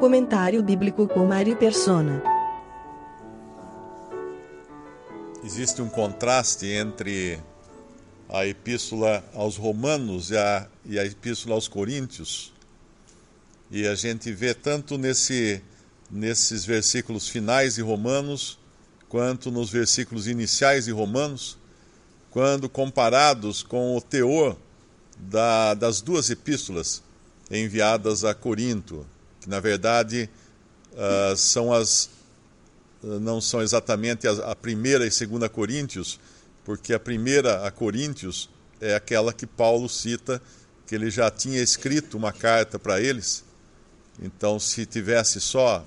Comentário bíblico com Mari Persona. Existe um contraste entre a epístola aos Romanos e a, e a epístola aos Coríntios. E a gente vê tanto nesse, nesses versículos finais de Romanos, quanto nos versículos iniciais de Romanos, quando comparados com o teor da, das duas epístolas enviadas a Corinto, que na verdade uh, são as não são exatamente a, a primeira e segunda Coríntios, porque a primeira a Coríntios é aquela que Paulo cita que ele já tinha escrito uma carta para eles. Então, se tivesse só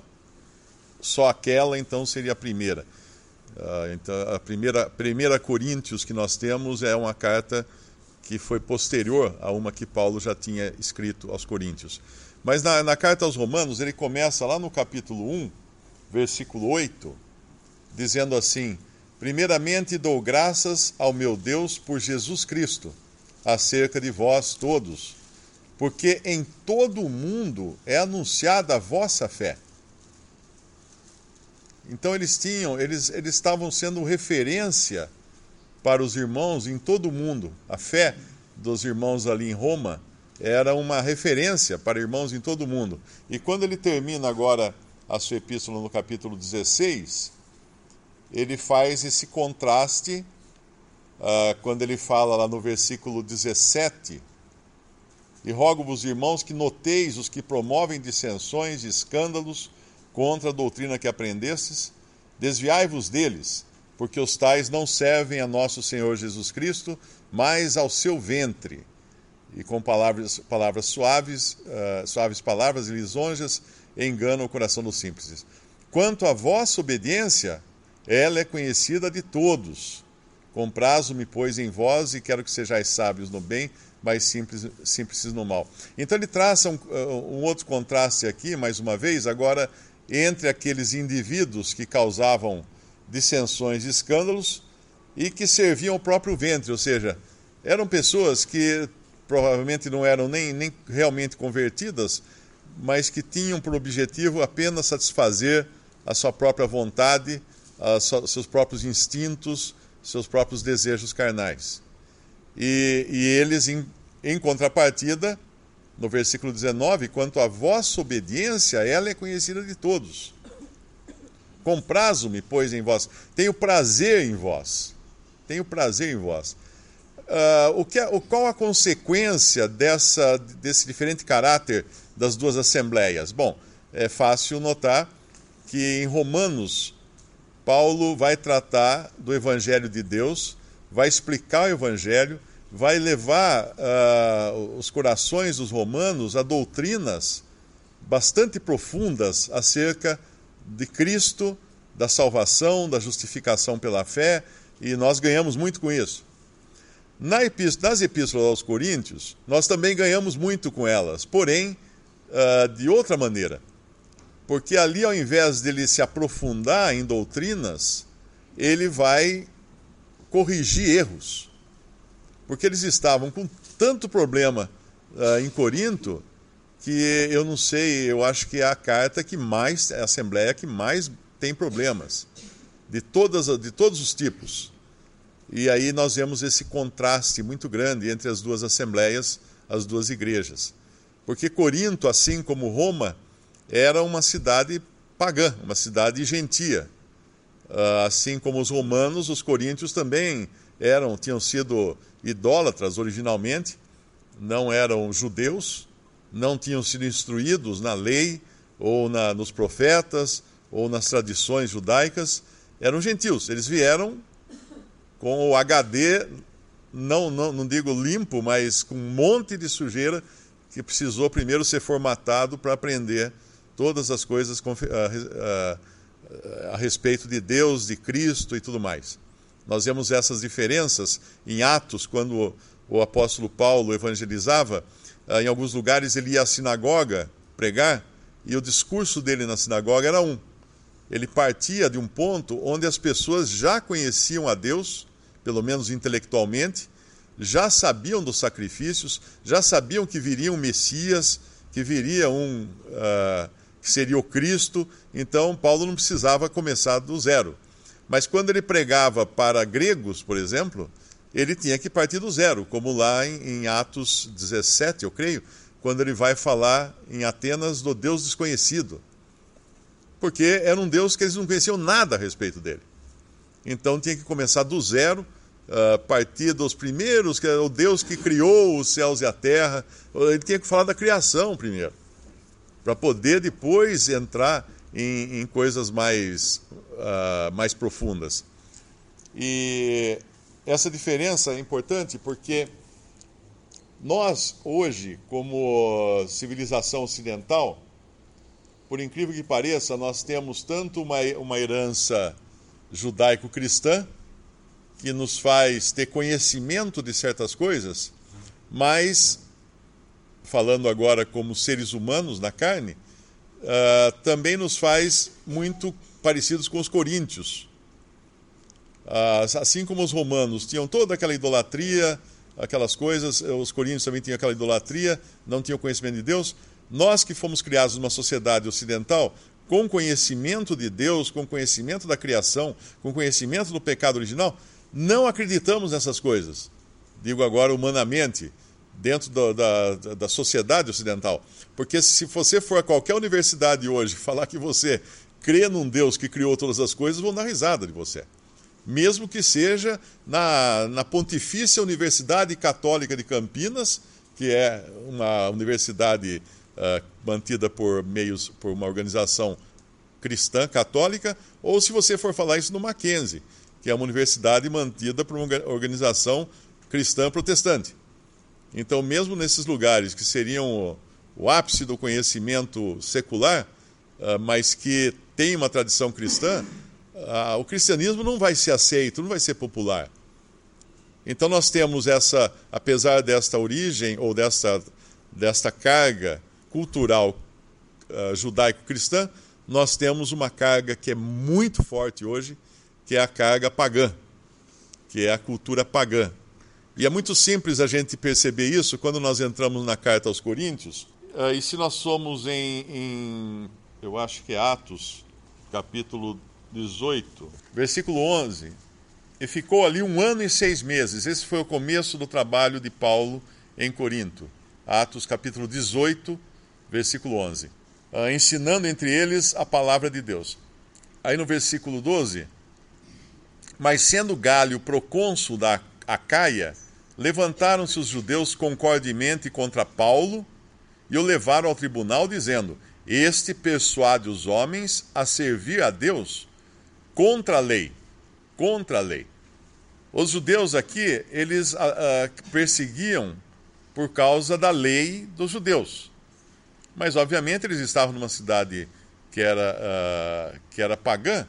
só aquela, então seria a primeira. Uh, então, a primeira, primeira Coríntios que nós temos é uma carta que foi posterior a uma que Paulo já tinha escrito aos Coríntios. Mas na, na carta aos Romanos, ele começa lá no capítulo 1, versículo 8, dizendo assim: Primeiramente dou graças ao meu Deus por Jesus Cristo, acerca de vós todos, porque em todo o mundo é anunciada a vossa fé. Então eles tinham, eles, eles estavam sendo referência para os irmãos em todo o mundo. A fé dos irmãos ali em Roma era uma referência para irmãos em todo o mundo. E quando ele termina agora a sua epístola no capítulo 16, ele faz esse contraste uh, quando ele fala lá no versículo 17. E rogo-vos, irmãos, que noteis os que promovem dissensões e escândalos contra a doutrina que aprendestes, desviai-vos deles, porque os tais não servem a nosso Senhor Jesus Cristo, mas ao seu ventre. E com palavras, palavras suaves, uh, suaves palavras e lisonjas, enganam o coração dos simples. Quanto à vossa obediência, ela é conhecida de todos. Comprazo-me, pois, em vós, e quero que sejais sábios no bem, mas simples, simples no mal. Então ele traça um, um outro contraste aqui, mais uma vez, agora entre aqueles indivíduos que causavam dissensões e escândalos e que serviam o próprio ventre, ou seja, eram pessoas que provavelmente não eram nem, nem realmente convertidas, mas que tinham por objetivo apenas satisfazer a sua própria vontade, sua, seus próprios instintos, seus próprios desejos carnais. E, e eles, em, em contrapartida, no versículo 19, quanto à vossa obediência, ela é conhecida de todos. Comprazo-me, pois, em vós. Tenho prazer em vós. Tenho prazer em vós. Uh, o que, é, o, qual a consequência dessa, desse diferente caráter das duas assembleias? Bom, é fácil notar que em Romanos, Paulo vai tratar do Evangelho de Deus, vai explicar o Evangelho, vai levar uh, os corações dos romanos a doutrinas bastante profundas acerca de Cristo, da salvação, da justificação pela fé, e nós ganhamos muito com isso. Nas epístolas aos Coríntios, nós também ganhamos muito com elas, porém, uh, de outra maneira. Porque ali, ao invés dele se aprofundar em doutrinas, ele vai corrigir erros porque eles estavam com tanto problema uh, em Corinto que eu não sei, eu acho que é a carta que mais, é a assembleia que mais tem problemas, de, todas, de todos os tipos. E aí nós vemos esse contraste muito grande entre as duas assembleias, as duas igrejas. Porque Corinto, assim como Roma, era uma cidade pagã, uma cidade gentia. Uh, assim como os romanos, os coríntios também eram, tinham sido idólatras originalmente, não eram judeus, não tinham sido instruídos na lei, ou na, nos profetas, ou nas tradições judaicas, eram gentios. Eles vieram com o HD não, não, não digo limpo, mas com um monte de sujeira que precisou primeiro ser formatado para aprender todas as coisas a, a, a, respeito de Deus, de Cristo e tudo mais. Nós vemos essas diferenças em Atos, quando o apóstolo Paulo evangelizava, ah, em alguns lugares ele ia à sinagoga pregar e o discurso dele na sinagoga era um. Ele partia de um ponto onde as pessoas já conheciam a Deus, pelo menos intelectualmente, já sabiam dos sacrifícios, já sabiam que viria um Messias, que viria um uh, que seria o Cristo. Então Paulo não precisava começar do zero. Mas quando ele pregava para gregos, por exemplo, ele tinha que partir do zero, como lá em, em Atos 17, eu creio, quando ele vai falar em Atenas do Deus desconhecido. Porque era um Deus que eles não conheciam nada a respeito dele. Então tinha que começar do zero, uh, partir dos primeiros, que é o Deus que criou os céus e a terra. Ele tinha que falar da criação primeiro, para poder depois entrar em, em coisas mais, uh, mais profundas. E essa diferença é importante porque nós, hoje, como civilização ocidental, por incrível que pareça, nós temos tanto uma, uma herança judaico-cristã, que nos faz ter conhecimento de certas coisas, mas, falando agora como seres humanos na carne, uh, também nos faz muito parecidos com os coríntios assim como os romanos tinham toda aquela idolatria, aquelas coisas, os coríntios também tinham aquela idolatria, não tinham conhecimento de Deus. Nós que fomos criados numa sociedade ocidental, com conhecimento de Deus, com conhecimento da criação, com conhecimento do pecado original, não acreditamos nessas coisas. Digo agora humanamente, dentro da, da sociedade ocidental. Porque se você for a qualquer universidade hoje falar que você crê num Deus que criou todas as coisas, vão dar risada de você mesmo que seja na, na Pontifícia Universidade Católica de Campinas, que é uma universidade uh, mantida por meios por uma organização cristã católica, ou se você for falar isso no Mackenzie, que é uma universidade mantida por uma organização cristã protestante. Então, mesmo nesses lugares que seriam o, o ápice do conhecimento secular, uh, mas que tem uma tradição cristã, ah, o cristianismo não vai ser aceito, não vai ser popular. Então nós temos essa, apesar desta origem ou desta, desta carga cultural uh, judaico-cristã, nós temos uma carga que é muito forte hoje, que é a carga pagã, que é a cultura pagã. E é muito simples a gente perceber isso quando nós entramos na carta aos Coríntios. Uh, e se nós somos em, em, eu acho que é Atos, capítulo 18, versículo 11. E ficou ali um ano e seis meses. Esse foi o começo do trabalho de Paulo em Corinto. Atos capítulo 18, versículo 11. Ah, ensinando entre eles a palavra de Deus. Aí no versículo 12. Mas sendo Galho procônsul da Acaia, levantaram-se os judeus concordemente contra Paulo e o levaram ao tribunal, dizendo: Este persuade os homens a servir a Deus contra a lei. Contra a lei. Os judeus aqui, eles a, a, perseguiam por causa da lei dos judeus. Mas, obviamente, eles estavam numa cidade que era, uh, que era pagã,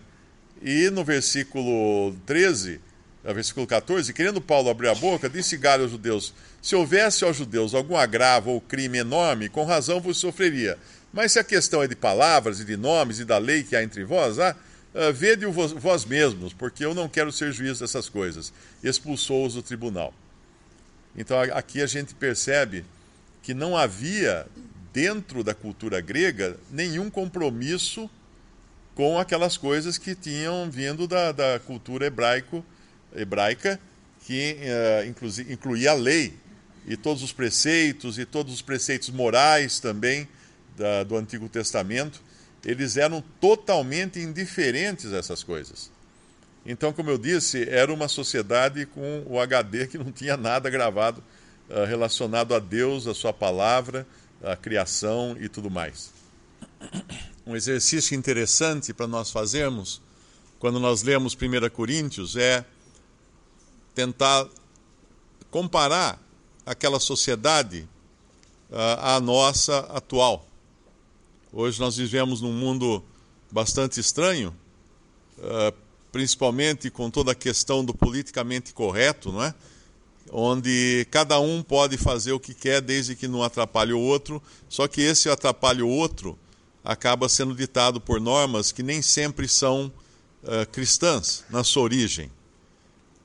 e no versículo 13, no versículo 14, querendo Paulo abrir a boca, disse Galho aos judeus: Se houvesse aos judeus algum agravo ou crime enorme, com razão vos sofreria. Mas se a questão é de palavras e de nomes e da lei que há entre vós, ah, uh, vede-o vós, vós mesmos, porque eu não quero ser juiz dessas coisas. Expulsou-os do tribunal. Então aqui a gente percebe que não havia dentro da cultura grega nenhum compromisso com aquelas coisas que tinham vindo da, da cultura hebraico, hebraica, que uh, incluía a lei e todos os preceitos e todos os preceitos morais também da, do Antigo Testamento eles eram totalmente indiferentes a essas coisas. Então, como eu disse, era uma sociedade com o HD que não tinha nada gravado uh, relacionado a Deus, a Sua palavra, a criação e tudo mais. Um exercício interessante para nós fazermos quando nós lemos 1 Coríntios é tentar comparar aquela sociedade à nossa atual. Hoje nós vivemos num mundo bastante estranho, principalmente com toda a questão do politicamente correto, não é? Onde cada um pode fazer o que quer desde que não atrapalhe o outro, só que esse atrapalhe o outro acaba sendo ditado por normas que nem sempre são uh, cristãs na sua origem.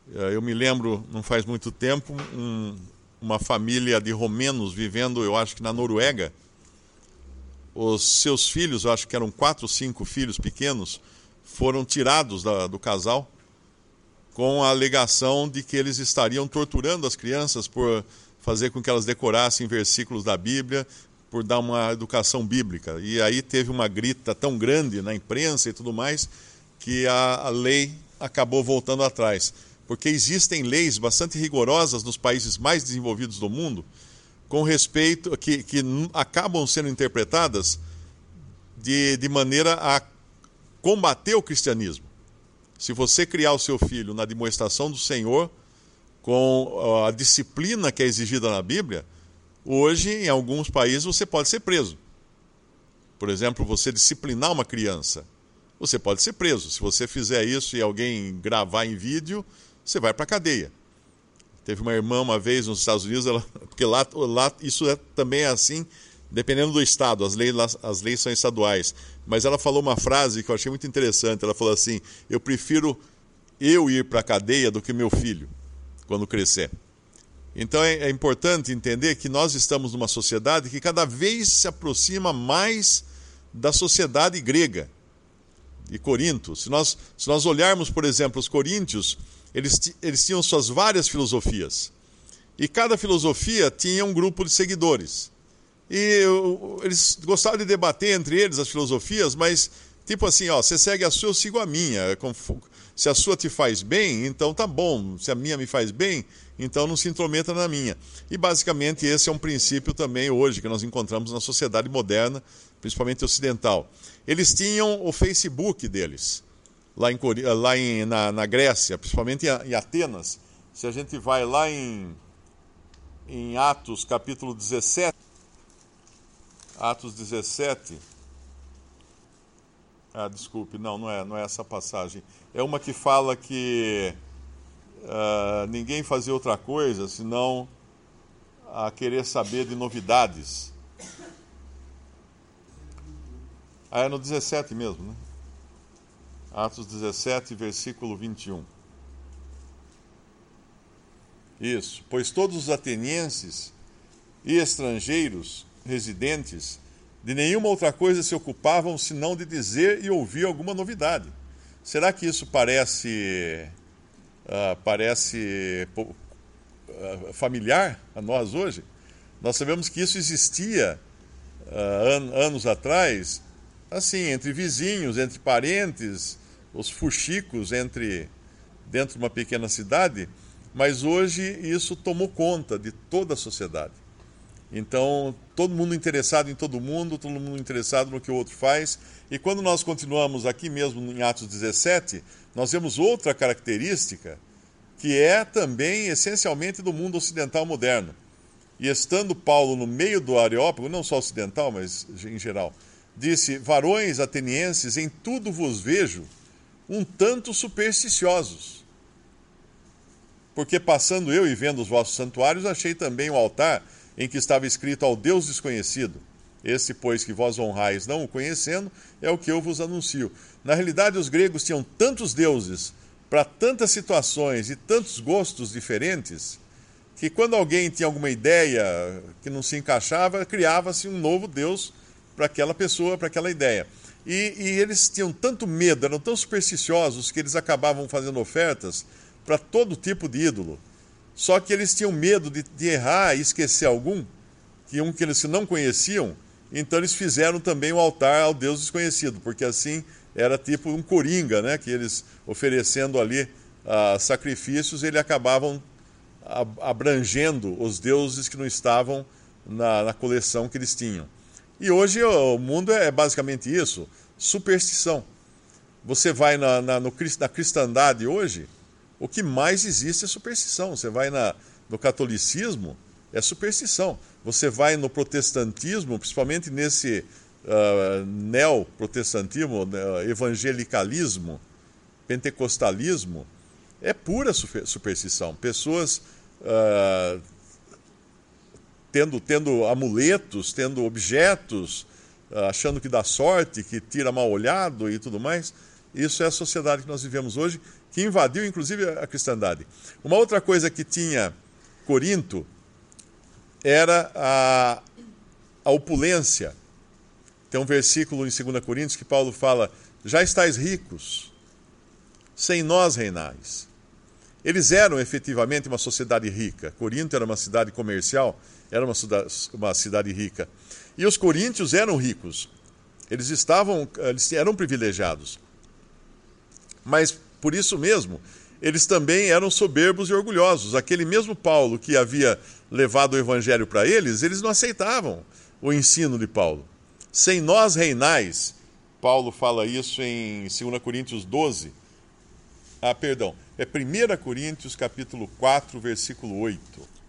Uh, eu me lembro, não faz muito tempo, um, uma família de romenos vivendo, eu acho que na Noruega. Os seus filhos, eu acho que eram quatro ou cinco filhos pequenos, foram tirados da, do casal com a alegação de que eles estariam torturando as crianças por fazer com que elas decorassem versículos da Bíblia, por dar uma educação bíblica. E aí teve uma grita tão grande na imprensa e tudo mais que a, a lei acabou voltando atrás. Porque existem leis bastante rigorosas nos países mais desenvolvidos do mundo com respeito que, que acabam sendo interpretadas de, de maneira a combater o cristianismo. Se você criar o seu filho na demonstração do Senhor, com a disciplina que é exigida na Bíblia, hoje, em alguns países, você pode ser preso. Por exemplo, você disciplinar uma criança, você pode ser preso. Se você fizer isso e alguém gravar em vídeo, você vai para a cadeia. Teve uma irmã uma vez nos Estados Unidos, ela, porque lá, lá isso é, também é assim, dependendo do estado, as leis, as leis são estaduais. Mas ela falou uma frase que eu achei muito interessante. Ela falou assim: Eu prefiro eu ir para a cadeia do que meu filho, quando crescer. Então é, é, importante entender que nós estamos numa sociedade que cada vez se aproxima mais da sociedade grega, de Corinto. Se nós, se nós olharmos, por exemplo, os coríntios, eles, eles tinham suas várias filosofias. E cada filosofia tinha um grupo de seguidores. E eles gostavam de debater entre eles as filosofias, mas tipo assim, ó, você segue a sua, eu sigo a minha. Se a sua te faz bem, então tá bom. Se a minha me faz bem, então não se intrometa na minha. E basicamente esse é um princípio também hoje que nós encontramos na sociedade moderna, principalmente ocidental. Eles tinham o Facebook deles, lá, em, lá em, na, na Grécia, principalmente em Atenas. Se a gente vai lá em, em Atos capítulo 17, Atos 17. Ah, desculpe, não, não é, não é essa passagem. É uma que fala que uh, ninguém fazia outra coisa senão a querer saber de novidades. Ah, é no 17 mesmo, né? Atos 17, versículo 21. Isso. Pois todos os atenienses e estrangeiros residentes de nenhuma outra coisa se ocupavam senão de dizer e ouvir alguma novidade. Será que isso parece uh, parece uh, familiar a nós hoje? Nós sabemos que isso existia uh, an anos atrás, assim, entre vizinhos, entre parentes, os fuxicos entre dentro de uma pequena cidade, mas hoje isso tomou conta de toda a sociedade. Então, todo mundo interessado em todo mundo, todo mundo interessado no que o outro faz. E quando nós continuamos aqui mesmo em Atos 17, nós vemos outra característica que é também essencialmente do mundo ocidental moderno. E estando Paulo no meio do Areópago, não só ocidental, mas em geral, disse: Varões atenienses, em tudo vos vejo um tanto supersticiosos. Porque passando eu e vendo os vossos santuários, achei também o altar em que estava escrito ao Deus desconhecido. Esse, pois, que vós honrais não o conhecendo, é o que eu vos anuncio. Na realidade, os gregos tinham tantos deuses para tantas situações e tantos gostos diferentes, que quando alguém tinha alguma ideia que não se encaixava, criava-se um novo Deus para aquela pessoa, para aquela ideia. E, e, eles tinham tanto medo, eram tão supersticiosos, que eles acabavam fazendo ofertas para todo tipo de ídolo. Só que eles tinham medo de, de errar e esquecer algum, que um que eles não conheciam, então eles fizeram também um altar ao Deus desconhecido, porque assim era tipo um coringa, né? Que eles oferecendo ali uh, sacrifícios, eles acabavam abrangendo os deuses que não estavam na, na coleção que eles tinham. E hoje o mundo é basicamente isso: superstição. Você vai na, na, no, na cristandade hoje, o que mais existe é superstição. Você vai na, no catolicismo é superstição. Você vai no protestantismo, principalmente nesse uh, neoprotestantismo, uh, evangelicalismo, pentecostalismo, é pura superstição. Pessoas uh, tendo, tendo amuletos, tendo objetos, uh, achando que dá sorte, que tira mal olhado e tudo mais. Isso é a sociedade que nós vivemos hoje, que invadiu inclusive a cristandade. Uma outra coisa que tinha Corinto era a, a opulência. Tem um versículo em 2 Coríntios que Paulo fala: Já estáis ricos, sem nós reinais. Eles eram efetivamente uma sociedade rica. Corinto era uma cidade comercial, era uma, uma cidade rica. E os coríntios eram ricos. Eles estavam, eles eram privilegiados. Mas por isso mesmo, eles também eram soberbos e orgulhosos. Aquele mesmo Paulo que havia levado o evangelho para eles, eles não aceitavam o ensino de Paulo. Sem nós reinais, Paulo fala isso em 2 Coríntios 12. Ah, perdão, é 1 Coríntios capítulo 4, versículo 8.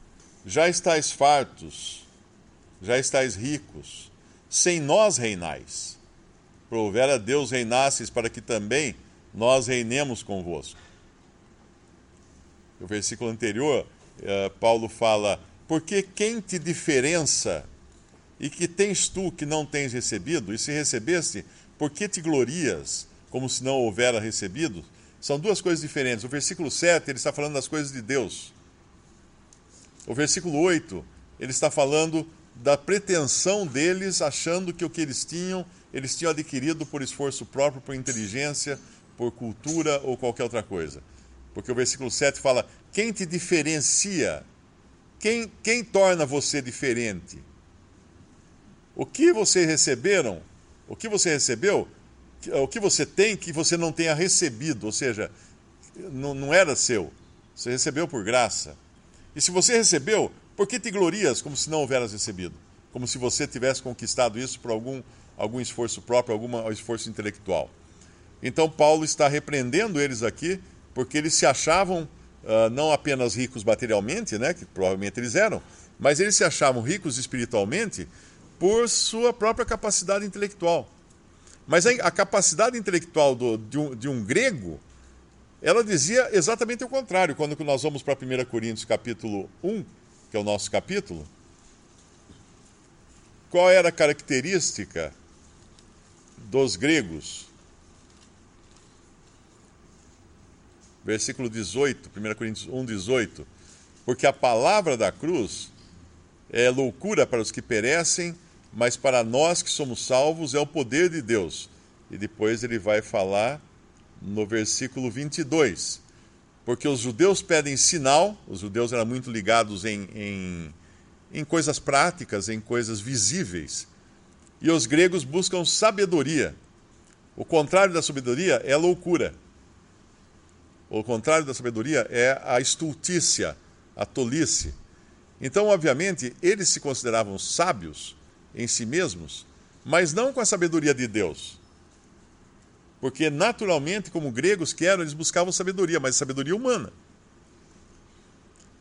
Já estáis fartos, já estáis ricos, sem nós reinais. Prover a Deus reinasses para que também nós reinemos convosco. O versículo anterior, eh, Paulo fala: Porque quem te diferença e que tens tu que não tens recebido, e se recebeste, por que te glorias, como se não houvera recebido? São duas coisas diferentes. O versículo 7, ele está falando das coisas de Deus. O versículo 8, ele está falando da pretensão deles, achando que o que eles tinham, eles tinham adquirido por esforço próprio, por inteligência, por cultura ou qualquer outra coisa. Porque o versículo 7 fala: quem te diferencia? Quem, quem torna você diferente? O que vocês receberam? O que você recebeu? O que você tem que você não tenha recebido? Ou seja, não, não era seu. Você recebeu por graça. E se você recebeu, por que te glorias como se não houveras recebido? Como se você tivesse conquistado isso por algum, algum esforço próprio, algum esforço intelectual. Então, Paulo está repreendendo eles aqui porque eles se achavam uh, não apenas ricos materialmente, né, que provavelmente eles eram, mas eles se achavam ricos espiritualmente por sua própria capacidade intelectual. Mas a, capacidade intelectual do, de, um, de, um, grego, ela dizia exatamente o contrário. Quando nós vamos para 1 Coríntios capítulo 1, que é o nosso capítulo, qual era a característica dos gregos? versículo 18, 1 Coríntios 1, 18. Porque a palavra da cruz é loucura para os que perecem, mas para nós que somos salvos é o poder de Deus. E depois ele vai falar no versículo 22. Porque os judeus pedem sinal, os judeus eram muito ligados em, em, em coisas práticas, em coisas visíveis. E os gregos buscam sabedoria. O contrário da sabedoria é loucura. O contrário da sabedoria é a estultícia, a tolice. Então, obviamente, eles se consideravam sábios em si mesmos, mas não com a sabedoria de Deus. Porque, naturalmente, como gregos que eram, eles buscavam sabedoria, mas sabedoria humana.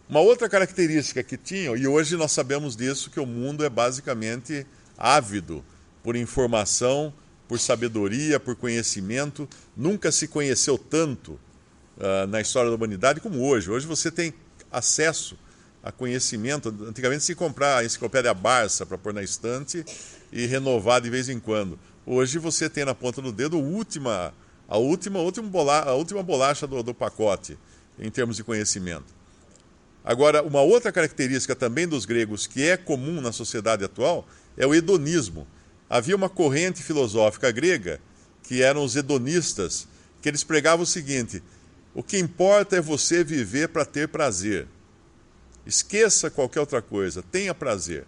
Uma outra característica que tinham, e hoje nós sabemos disso, que o mundo é basicamente ávido por informação, por sabedoria, por conhecimento. Nunca se conheceu tanto uh, na história da humanidade como hoje. Hoje você tem acesso a conhecimento. Antigamente se comprar a enciclopédia Barça para pôr na estante e renovar de vez em quando. Hoje você tem na ponta do dedo a última, a última, a última, a última bolacha do, do pacote em termos de conhecimento. Agora, uma outra característica também dos gregos que é comum na sociedade atual é o hedonismo. Havia uma corrente filosófica grega que eram os hedonistas, que eles pregavam o seguinte: o que importa é você viver para ter prazer. Esqueça qualquer outra coisa, tenha prazer.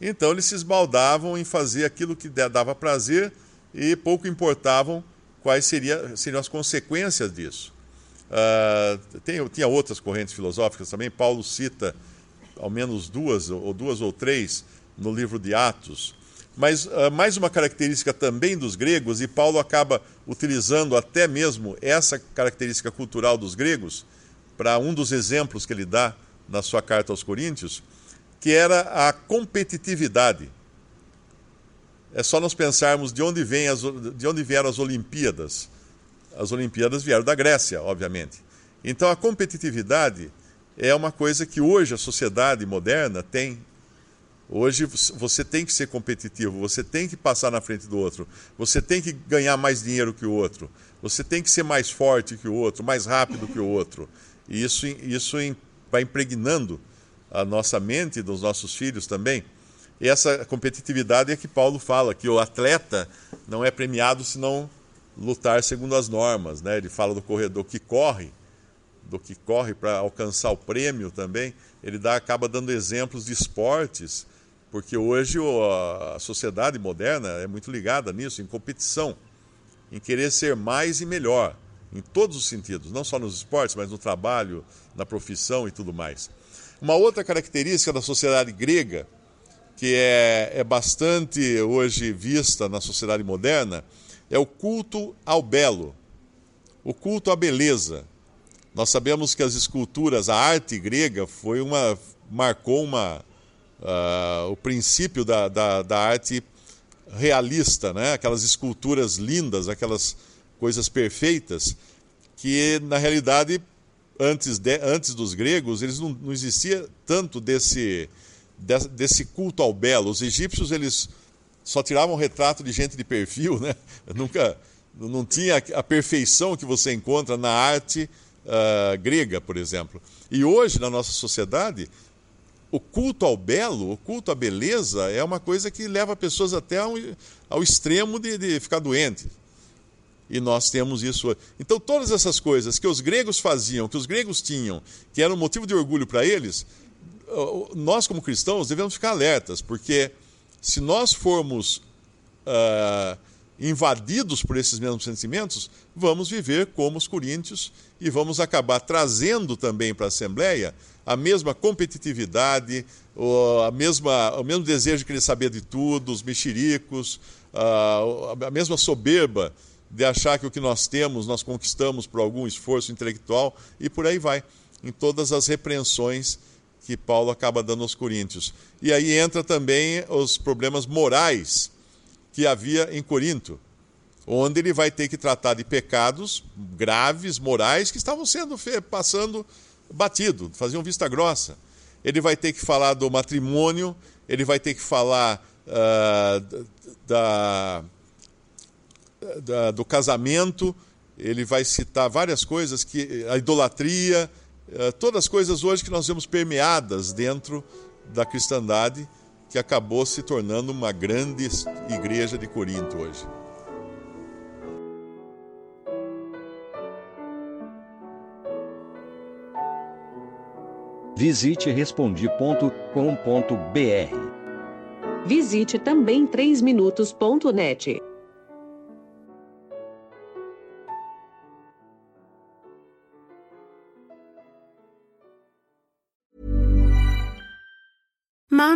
Então eles se esbaldavam em fazer aquilo que dava prazer e pouco importavam quais seria, seriam as consequências disso. Uh, tem, tinha outras correntes filosóficas também, Paulo cita ao menos duas ou duas ou três no livro de Atos, mas uh, mais uma característica também dos gregos, e Paulo acaba utilizando até mesmo essa característica cultural dos gregos para um dos exemplos que ele dá na sua carta aos Coríntios, que era a competitividade. É só nós pensarmos de onde, vem as, de onde vieram as Olimpíadas. As Olimpíadas vieram da Grécia, obviamente. Então a competitividade é uma coisa que hoje a sociedade moderna tem. Hoje você tem que ser competitivo, você tem que passar na frente do outro, você tem que ganhar mais dinheiro que o outro, você tem que ser mais forte que o outro, mais rápido que o outro. E isso, isso vai impregnando a nossa mente dos nossos filhos também. E essa competitividade é que Paulo fala, que o atleta não é premiado se não lutar segundo as normas. Né? Ele fala do corredor que corre, do que corre para alcançar o prêmio também. Ele dá, acaba dando exemplos de esportes, porque hoje a sociedade moderna é muito ligada nisso, em competição, em querer ser mais e melhor, em todos os sentidos, não só nos esportes, mas no trabalho, na profissão e tudo mais. Uma outra característica da sociedade grega, que é, é bastante hoje vista na sociedade moderna, é o culto ao belo, o culto à beleza. Nós sabemos que as esculturas, a arte grega, foi uma marcou uma, uh, o princípio da, da, da, arte realista, né? aquelas esculturas lindas, aquelas coisas perfeitas, que na realidade antes, de, antes dos gregos, eles não, não existia tanto desse, desse culto ao belo. Os egípcios, eles só tiravam retrato de gente de perfil, né? Nunca, não tinha a perfeição que você encontra na arte uh, grega, por exemplo. E hoje, na nossa sociedade, o culto ao belo, o culto à beleza, é uma coisa que leva pessoas até ao, ao extremo de, de ficar doente e nós temos isso. Então, todas essas coisas que os gregos faziam, que os gregos tinham, que era um motivo de orgulho para eles, nós, como cristãos, devemos ficar alertas, porque se nós formos uh, invadidos por esses mesmos sentimentos, vamos viver como os coríntios e vamos acabar trazendo também para a Assembleia a mesma competitividade, a mesma, o mesmo desejo de querer saber de tudo, os mexericos, uh, a mesma soberba de achar que o que nós temos nós conquistamos por algum esforço intelectual e por aí vai, em todas as repreensões que Paulo acaba dando aos coríntios. E aí entra também os problemas morais que havia em Corinto, onde ele vai ter que tratar de pecados graves, morais, que estavam sendo passando batido, faziam vista grossa. Ele vai ter que falar do matrimônio, ele vai ter que falar uh, da da, do casamento, ele vai citar várias coisas, que a idolatria, eh, todas as coisas hoje que nós vemos permeadas dentro da cristandade, que acabou se tornando uma grande igreja de Corinto hoje. Visite respondi.com.br. Visite também 3minutos.net.